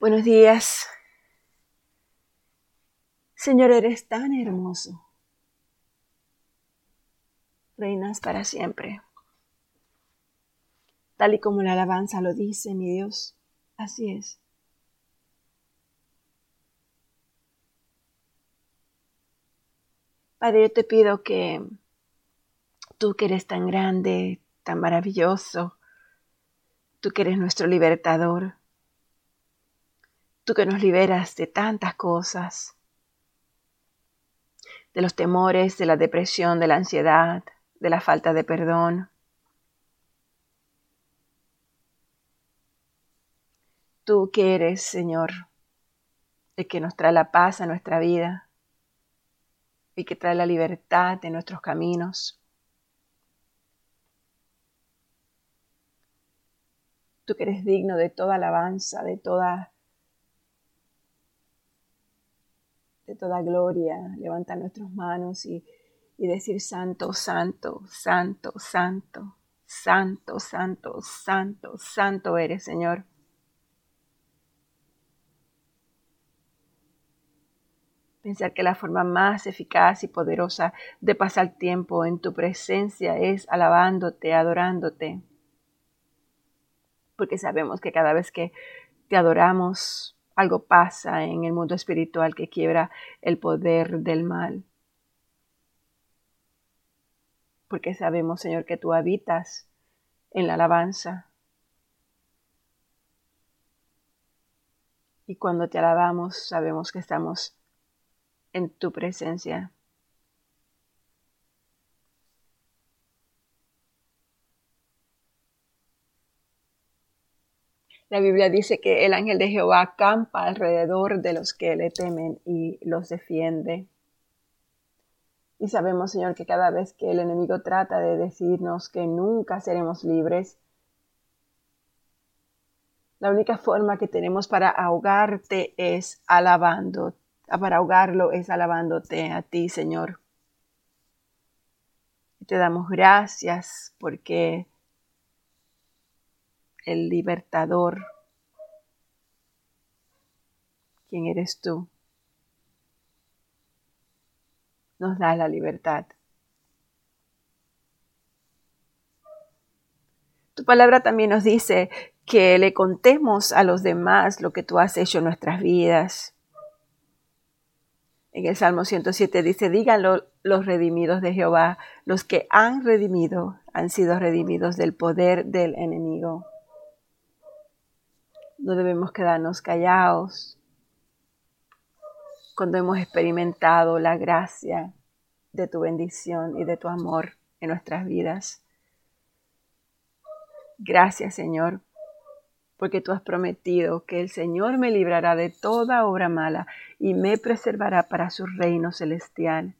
Buenos días. Señor, eres tan hermoso. Reinas para siempre. Tal y como la alabanza lo dice, mi Dios, así es. Padre, yo te pido que tú que eres tan grande, tan maravilloso, tú que eres nuestro libertador, tú que nos liberas de tantas cosas, de los temores, de la depresión, de la ansiedad, de la falta de perdón. Tú que eres, Señor, el que nos trae la paz a nuestra vida y que trae la libertad de nuestros caminos. Tú que eres digno de toda alabanza, de toda de toda gloria, levantar nuestras manos y, y decir santo, santo, santo, santo, santo, santo, santo, santo eres, Señor. Pensar que la forma más eficaz y poderosa de pasar tiempo en tu presencia es alabándote, adorándote. Porque sabemos que cada vez que te adoramos, algo pasa en el mundo espiritual que quiebra el poder del mal. Porque sabemos, Señor, que tú habitas en la alabanza. Y cuando te alabamos, sabemos que estamos en tu presencia. La Biblia dice que el ángel de Jehová acampa alrededor de los que le temen y los defiende. Y sabemos, Señor, que cada vez que el enemigo trata de decirnos que nunca seremos libres, la única forma que tenemos para ahogarte es alabando, para ahogarlo es alabándote a ti, Señor. Te damos gracias porque el libertador. ¿Quién eres tú? Nos da la libertad. Tu palabra también nos dice que le contemos a los demás lo que tú has hecho en nuestras vidas. En el Salmo 107 dice, díganlo los redimidos de Jehová, los que han redimido, han sido redimidos del poder del enemigo. No debemos quedarnos callados cuando hemos experimentado la gracia de tu bendición y de tu amor en nuestras vidas. Gracias Señor, porque tú has prometido que el Señor me librará de toda obra mala y me preservará para su reino celestial.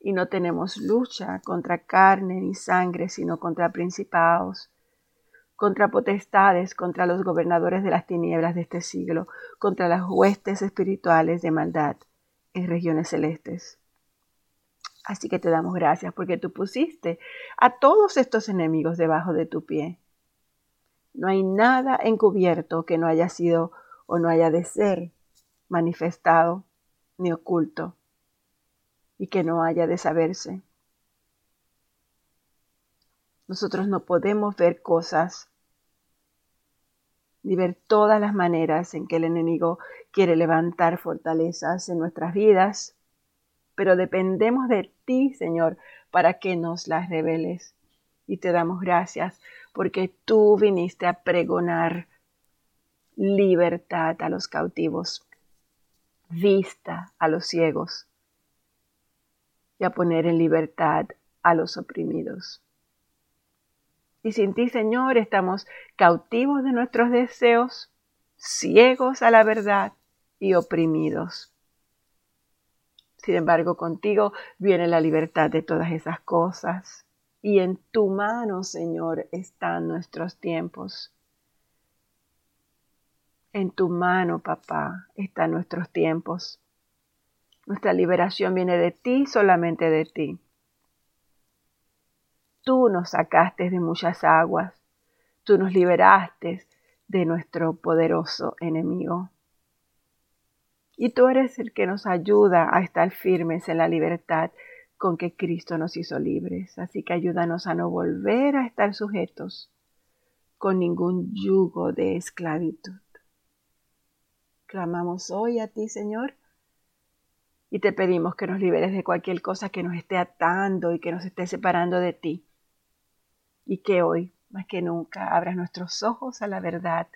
Y no tenemos lucha contra carne ni sangre, sino contra principados contra potestades, contra los gobernadores de las tinieblas de este siglo, contra las huestes espirituales de maldad en regiones celestes. Así que te damos gracias porque tú pusiste a todos estos enemigos debajo de tu pie. No hay nada encubierto que no haya sido o no haya de ser manifestado ni oculto y que no haya de saberse. Nosotros no podemos ver cosas ni ver todas las maneras en que el enemigo quiere levantar fortalezas en nuestras vidas, pero dependemos de ti, Señor, para que nos las reveles. Y te damos gracias porque tú viniste a pregonar libertad a los cautivos, vista a los ciegos y a poner en libertad a los oprimidos. Y sin ti, Señor, estamos cautivos de nuestros deseos, ciegos a la verdad y oprimidos. Sin embargo, contigo viene la libertad de todas esas cosas. Y en tu mano, Señor, están nuestros tiempos. En tu mano, papá, están nuestros tiempos. Nuestra liberación viene de ti, solamente de ti. Tú nos sacaste de muchas aguas, tú nos liberaste de nuestro poderoso enemigo. Y tú eres el que nos ayuda a estar firmes en la libertad con que Cristo nos hizo libres. Así que ayúdanos a no volver a estar sujetos con ningún yugo de esclavitud. Clamamos hoy a ti, Señor, y te pedimos que nos liberes de cualquier cosa que nos esté atando y que nos esté separando de ti. Y que hoy, más que nunca, abras nuestros ojos a la verdad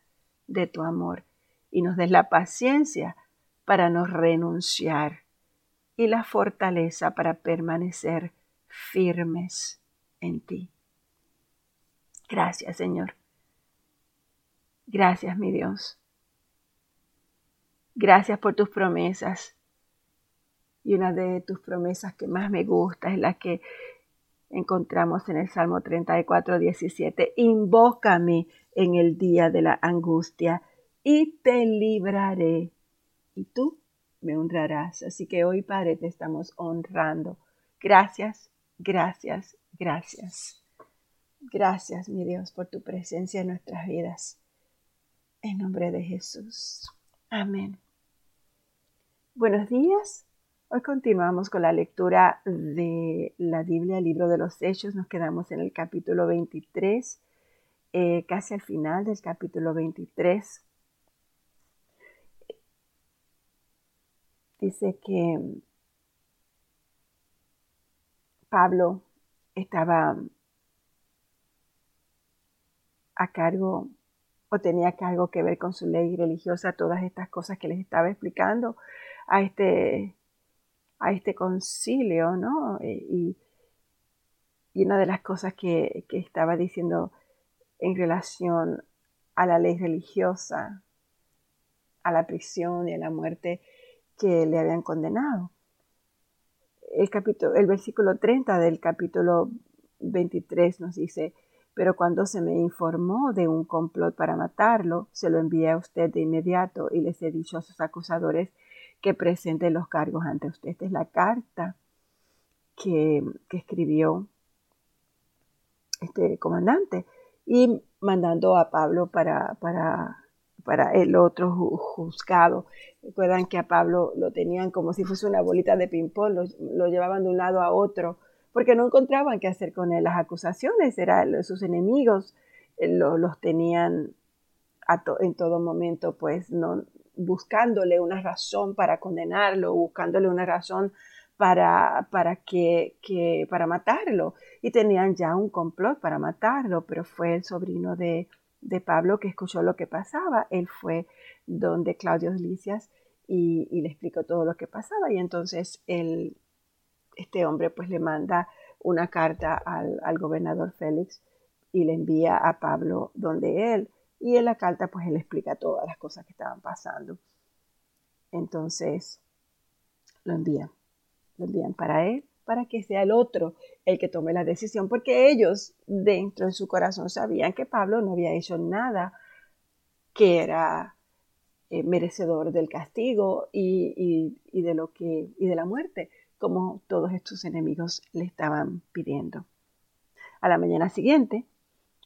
de tu amor y nos des la paciencia para no renunciar y la fortaleza para permanecer firmes en ti. Gracias, Señor. Gracias, mi Dios. Gracias por tus promesas. Y una de tus promesas que más me gusta es la que encontramos en el Salmo 34, 17. Invócame en el día de la angustia y te libraré. Y tú me honrarás. Así que hoy, Padre, te estamos honrando. Gracias, gracias, gracias. Gracias, mi Dios, por tu presencia en nuestras vidas. En nombre de Jesús. Amén. Buenos días. Hoy continuamos con la lectura de la Biblia, el libro de los Hechos. Nos quedamos en el capítulo 23, eh, casi al final del capítulo 23. Dice que Pablo estaba a cargo o tenía algo que ver con su ley religiosa, todas estas cosas que les estaba explicando a este, a este concilio, ¿no? Eh, y, una de las cosas que, que estaba diciendo en relación a la ley religiosa, a la prisión y a la muerte que le habían condenado. El, capítulo, el versículo 30 del capítulo 23 nos dice, pero cuando se me informó de un complot para matarlo, se lo envié a usted de inmediato y les he dicho a sus acusadores que presenten los cargos ante usted. Esta es la carta que, escribió este comandante y mandando a Pablo para, para, para el otro juzgado. Recuerdan que a Pablo lo tenían como si fuese una bolita de ping-pong, lo llevaban de un lado a otro porque no encontraban qué hacer con él. Las acusaciones, eran sus enemigos eh, los tenían en todo momento, pues, no, buscándole una razón para condenarlo, buscándole una razón para, para, que, para matarlo. Y tenían ya un complot para matarlo, pero fue el sobrino de, Pablo que escuchó lo que pasaba. Él fue donde Claudio Licias y, le explicó todo lo que pasaba. Y entonces él, este hombre pues le manda una carta al, gobernador Félix y le envía a Pablo donde él. Y en la carta pues él explica todas las cosas que estaban pasando. Entonces lo envían. Lo envían para él, para que sea el otro el que tome la decisión, porque ellos dentro de su corazón sabían que Pablo no había hecho nada que era eh, merecedor del castigo y, y, de lo que, y de la muerte como todos estos enemigos le estaban pidiendo. A la mañana siguiente,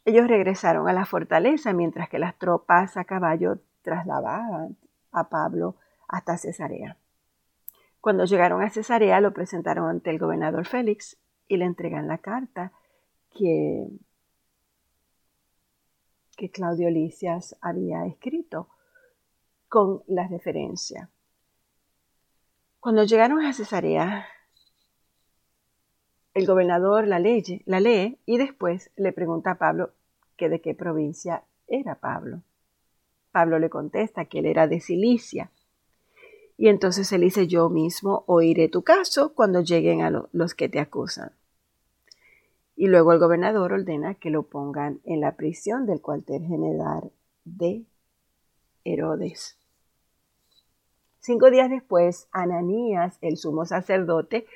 ellos regresaron a la fortaleza mientras que las tropas a caballo trasladaban a Pablo hasta Cesarea. Cuando llegaron a Cesarea lo presentaron ante el gobernador Félix y le entregan la carta que, que Claudio Licias había escrito con la referencia cuando llegaron a Cesarea, el gobernador la, lee, la lee y después le pregunta a Pablo que de qué provincia era Pablo. Pablo le contesta que él era de Cilicia. Y entonces él dice, yo mismo oiré tu caso cuando lleguen a los que te acusan. Y luego el gobernador ordena que lo pongan en la prisión del cuartel general de Herodes. Cinco días después, Ananías, el sumo sacerdote,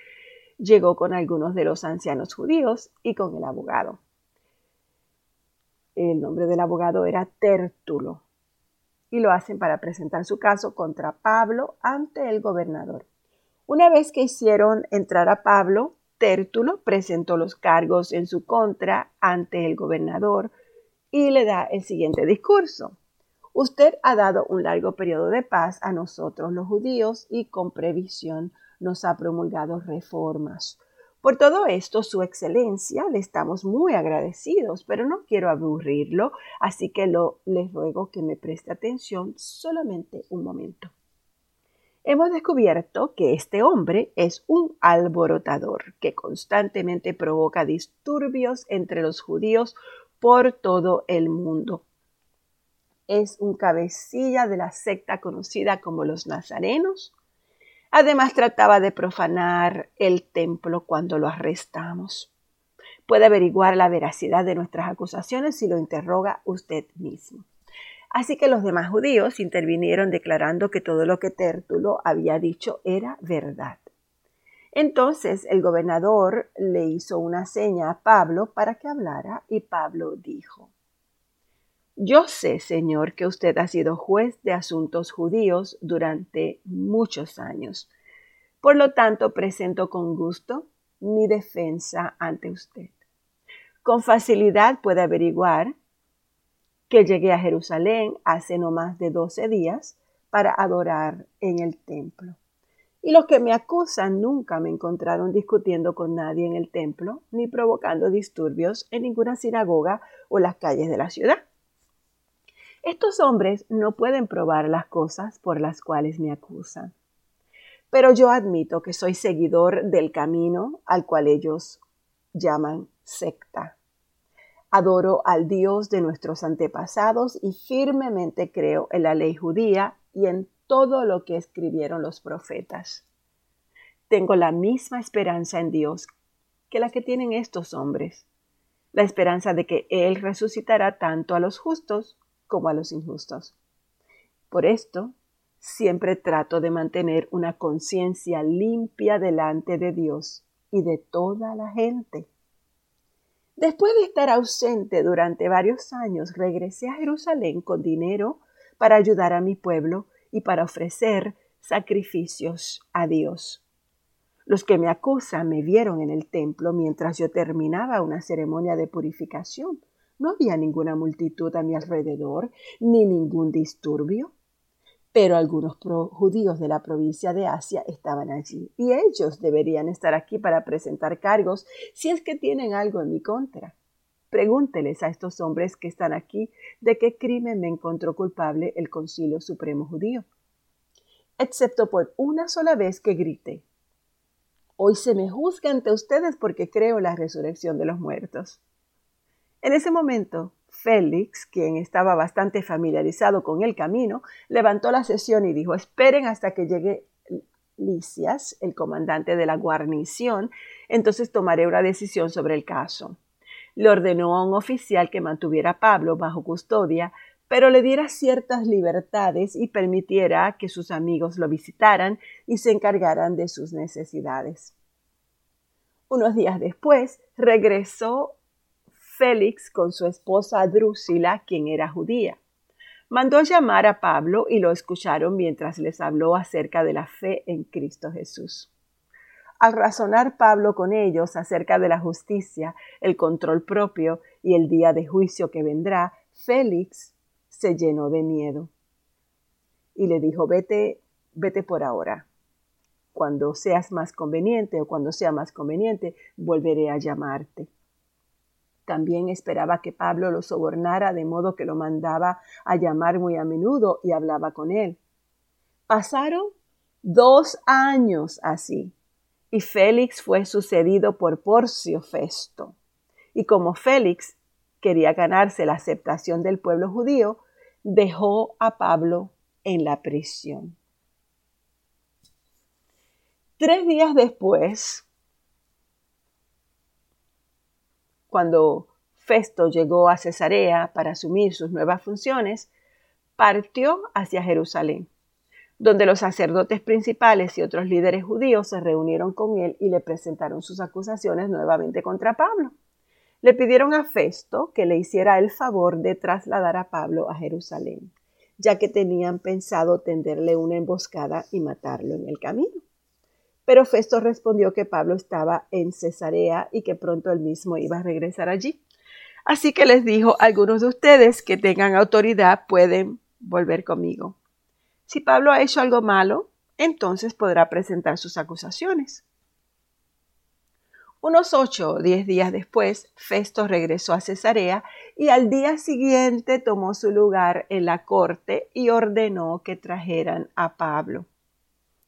llegó con algunos de los ancianos judíos y con el abogado. El nombre del abogado era Tértulo y lo hacen para presentar su caso contra Pablo ante el gobernador. Una vez que hicieron entrar a Pablo, Tértulo presentó los cargos en su contra ante el gobernador y le da el siguiente discurso. Usted ha dado un largo periodo de paz a nosotros los judíos y con previsión nos ha promulgado reformas. Por todo esto, Su Excelencia, le estamos muy agradecidos, pero no quiero aburrirlo, así que lo, les ruego que me preste atención solamente un momento. Hemos descubierto que este hombre es un alborotador que constantemente provoca disturbios entre los judíos por todo el mundo. Es un cabecilla de la secta conocida como los nazarenos. Además trataba de profanar el templo cuando lo arrestamos. Puede averiguar la veracidad de nuestras acusaciones si lo interroga usted mismo. Así que los demás judíos intervinieron declarando que todo lo que Tértulo había dicho era verdad. Entonces el gobernador le hizo una seña a Pablo para que hablara y Pablo dijo, Yo sé, Señor, que usted ha sido juez de asuntos judíos durante muchos años. Por lo tanto, presento con gusto mi defensa ante usted. Con facilidad puede averiguar que llegué a Jerusalén hace no más de doce días para adorar en el templo. Y los que me acusan nunca me encontraron discutiendo con nadie en el templo, ni provocando disturbios en ninguna sinagoga o las calles de la ciudad. Estos hombres no pueden probar las cosas por las cuales me acusan. Pero yo admito que soy seguidor del camino al cual ellos llaman secta. Adoro al Dios de nuestros antepasados y firmemente creo en la ley judía y en todo lo que escribieron los profetas. Tengo la misma esperanza en Dios que la que tienen estos hombres, la esperanza de que Él resucitará tanto a los justos como a los injustos. Por esto, siempre trato de mantener una conciencia limpia delante de Dios y de toda la gente. Después de estar ausente durante varios años, regresé a Jerusalén con dinero para ayudar a mi pueblo y para ofrecer sacrificios a Dios. Los que me acusan me vieron en el templo mientras yo terminaba una ceremonia de purificación. No había ninguna multitud a mi alrededor, ni ningún disturbio pero algunos judíos de la provincia de Asia estaban allí y ellos deberían estar aquí para presentar cargos si es que tienen algo en mi contra. Pregúnteles a estos hombres que están aquí de qué crimen me encontró culpable el Concilio Supremo Judío. Excepto por una sola vez que grité. Hoy se me juzga ante ustedes porque creo la resurrección de los muertos. En ese momento Félix, quien estaba bastante familiarizado con el camino, levantó la sesión y dijo, esperen hasta que llegue Licias, el comandante de la guarnición, entonces tomaré una decisión sobre el caso. Le ordenó a un oficial que mantuviera a Pablo bajo custodia, pero le diera ciertas libertades y permitiera que sus amigos lo visitaran y se encargaran de sus necesidades. Unos días después regresó Félix con su esposa Drúsila, quien era judía. Mandó llamar a Pablo y lo escucharon mientras les habló acerca de la fe en Cristo Jesús. Al razonar Pablo con ellos acerca de la justicia, el control propio y el día de juicio que vendrá, Félix se llenó de miedo y le dijo, vete, vete por ahora. Cuando seas más conveniente o cuando sea más conveniente, volveré a llamarte. También esperaba que Pablo lo sobornara de modo que lo mandaba a llamar muy a menudo y hablaba con él. Pasaron dos años así y Félix fue sucedido por Porcio Festo. Y como Félix quería ganarse la aceptación del pueblo judío, dejó a Pablo en la prisión. Tres días después, cuando Festo llegó a Cesarea para asumir sus nuevas funciones, partió hacia Jerusalén, donde los sacerdotes principales y otros líderes judíos se reunieron con él y le presentaron sus acusaciones nuevamente contra Pablo. Le pidieron a Festo que le hiciera el favor de trasladar a Pablo a Jerusalén, ya que tenían pensado tenderle una emboscada y matarlo en el camino. Pero Festo respondió que Pablo estaba en Cesarea y que pronto él mismo iba a regresar allí. Así que les dijo, algunos de ustedes que tengan autoridad pueden volver conmigo. Si Pablo ha hecho algo malo, entonces podrá presentar sus acusaciones. Unos ocho o diez días después, Festo regresó a Cesarea y al día siguiente tomó su lugar en la corte y ordenó que trajeran a Pablo.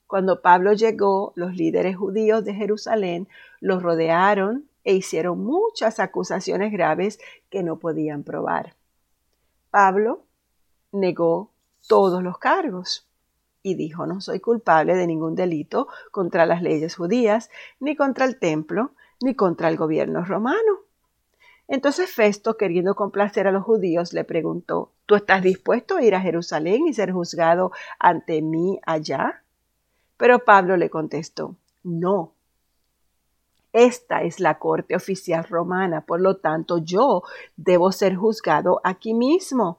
Cuando Pablo llegó, los líderes judíos de Jerusalén lo rodearon e hicieron muchas acusaciones graves que no podían probar. Pablo negó todos los cargos y dijo, no soy culpable de ningún delito contra las leyes judías, ni contra el templo, ni contra el gobierno romano. Entonces Festo, queriendo complacer a los judíos, le preguntó, ¿tú estás dispuesto a ir a Jerusalén y ser juzgado ante mí allá? Pero Pablo le contestó, no. Esta es la corte oficial romana, por lo tanto yo debo ser juzgado aquí mismo.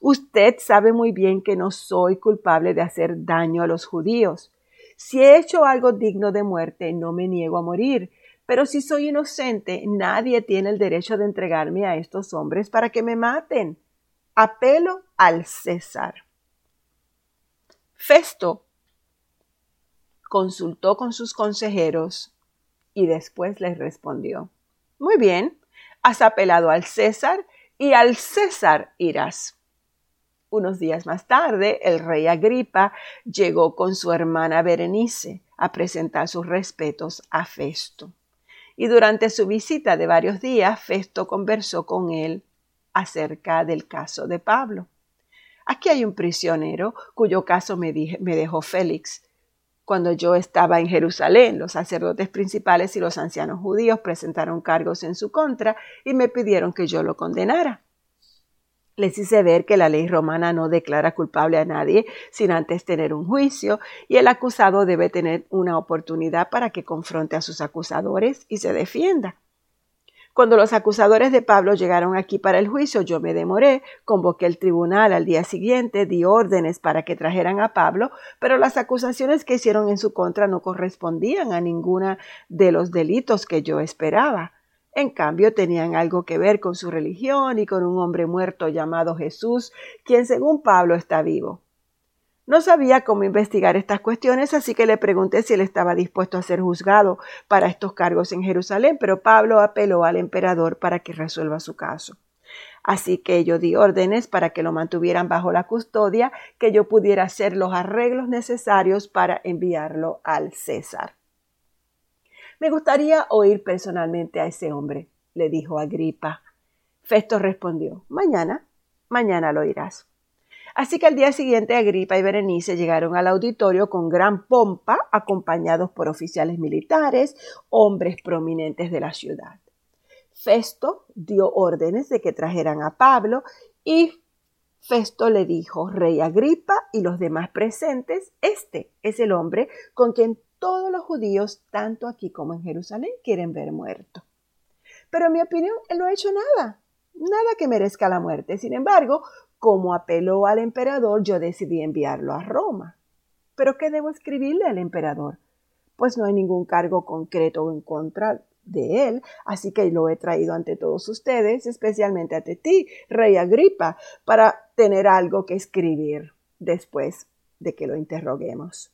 Usted sabe muy bien que no soy culpable de hacer daño a los judíos. Si he hecho algo digno de muerte, no me niego a morir. Pero si soy inocente, nadie tiene el derecho de entregarme a estos hombres para que me maten. Apelo al César. Festo consultó con sus consejeros y después les respondió, Muy bien, has apelado al César y al César irás. Unos días más tarde, el rey Agripa llegó con su hermana Berenice a presentar sus respetos a Festo y durante su visita de varios días Festo conversó con él acerca del caso de Pablo. Aquí hay un prisionero cuyo caso me, dejó Félix. Cuando yo estaba en Jerusalén, los sacerdotes principales y los ancianos judíos presentaron cargos en su contra y me pidieron que yo lo condenara. Les hice ver que la ley romana no declara culpable a nadie sin antes tener un juicio y el acusado debe tener una oportunidad para que confronte a sus acusadores y se defienda. Cuando los acusadores de Pablo llegaron aquí para el juicio, yo me demoré, convoqué el tribunal al día siguiente, di órdenes para que trajeran a Pablo, pero las acusaciones que hicieron en su contra no correspondían a ninguna de los delitos que yo esperaba. En cambio, tenían algo que ver con su religión y con un hombre muerto llamado Jesús, quien según Pablo está vivo. No sabía cómo investigar estas cuestiones, así que le pregunté si él estaba dispuesto a ser juzgado para estos cargos en Jerusalén, pero Pablo apeló al emperador para que resuelva su caso. Así que yo di órdenes para que lo mantuvieran bajo la custodia, que yo pudiera hacer los arreglos necesarios para enviarlo al César. Me gustaría oír personalmente a ese hombre, le dijo Agripa. Festo respondió, mañana, mañana lo oirás. Así que al día siguiente Agripa y Berenice llegaron al auditorio con gran pompa, acompañados por oficiales militares, hombres prominentes de la ciudad. Festo dio órdenes de que trajeran a Pablo y Festo le dijo, Rey Agripa y los demás presentes, este es el hombre con quien todos los judíos, tanto aquí como en Jerusalén, quieren ver muerto. Pero en mi opinión, él no ha hecho nada, nada que merezca la muerte. Sin embargo, como apeló al emperador, yo decidí enviarlo a Roma. ¿Pero qué debo escribirle al emperador? Pues no hay ningún cargo concreto en contra de él, así que lo he traído ante todos ustedes, especialmente ante ti, rey Agripa, para tener algo que escribir después de que lo interroguemos.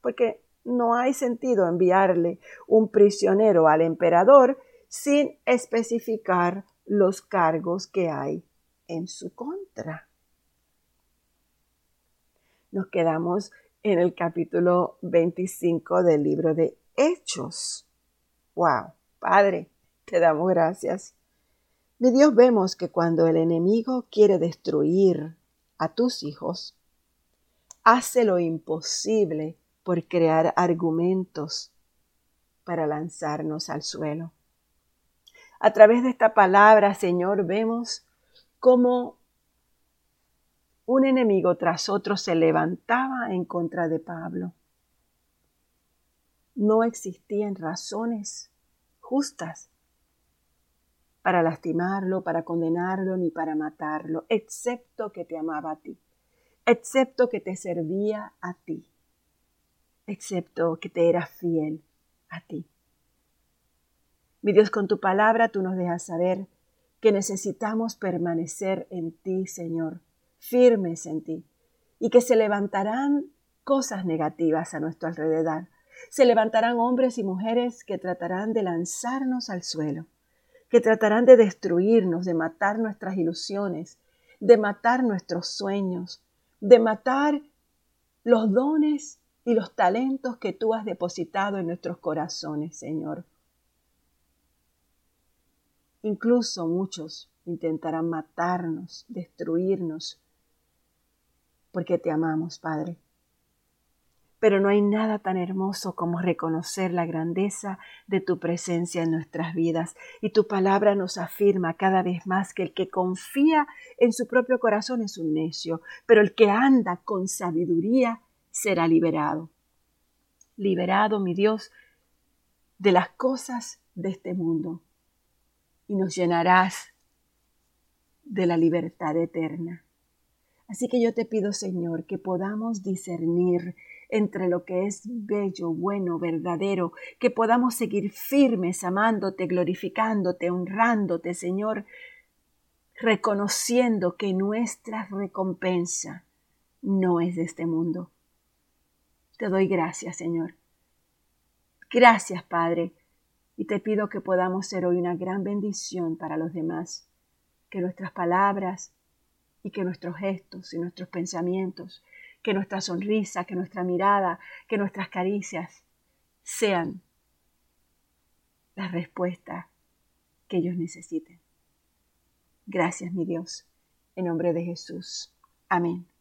Porque no hay sentido enviarle un prisionero al emperador sin especificar los cargos que hay en su contra. Nos quedamos en el capítulo 25 del libro de Hechos. ¡Wow! Padre, te damos gracias. De Dios vemos que cuando el enemigo quiere destruir a tus hijos, hace lo imposible por crear argumentos para lanzarnos al suelo. A través de esta palabra, Señor, vemos cómo un enemigo tras otro se levantaba en contra de Pablo. No existían razones justas para lastimarlo, para condenarlo, ni para matarlo, excepto que te amaba a ti, excepto que te servía a ti excepto que te era fiel a ti. Mi Dios, con tu palabra tú nos dejas saber que necesitamos permanecer en ti, Señor, firmes en ti, y que se levantarán cosas negativas a nuestro alrededor. Se levantarán hombres y mujeres que tratarán de lanzarnos al suelo, que tratarán de destruirnos, de matar nuestras ilusiones, de matar nuestros sueños, de matar los dones y los talentos que tú has depositado en nuestros corazones, Señor. Incluso muchos intentarán matarnos, destruirnos, porque te amamos, Padre. Pero no hay nada tan hermoso como reconocer la grandeza de tu presencia en nuestras vidas. Y tu palabra nos afirma cada vez más que el que confía en su propio corazón es un necio, pero el que anda con sabiduría será liberado. Liberado, mi Dios, de las cosas de este mundo y nos llenarás de la libertad eterna. Así que yo te pido, Señor, que podamos discernir entre lo que es bello, bueno, verdadero, que podamos seguir firmes, amándote, glorificándote, honrándote, Señor, reconociendo que nuestra recompensa no es de este mundo. Te doy gracias, Señor. Gracias, Padre, y te pido que podamos ser hoy una gran bendición para los demás, que nuestras palabras y que nuestros gestos y nuestros pensamientos, que nuestra sonrisa, que nuestra mirada, que nuestras caricias sean la respuesta que ellos necesiten. Gracias, mi Dios, en nombre de Jesús. Amén.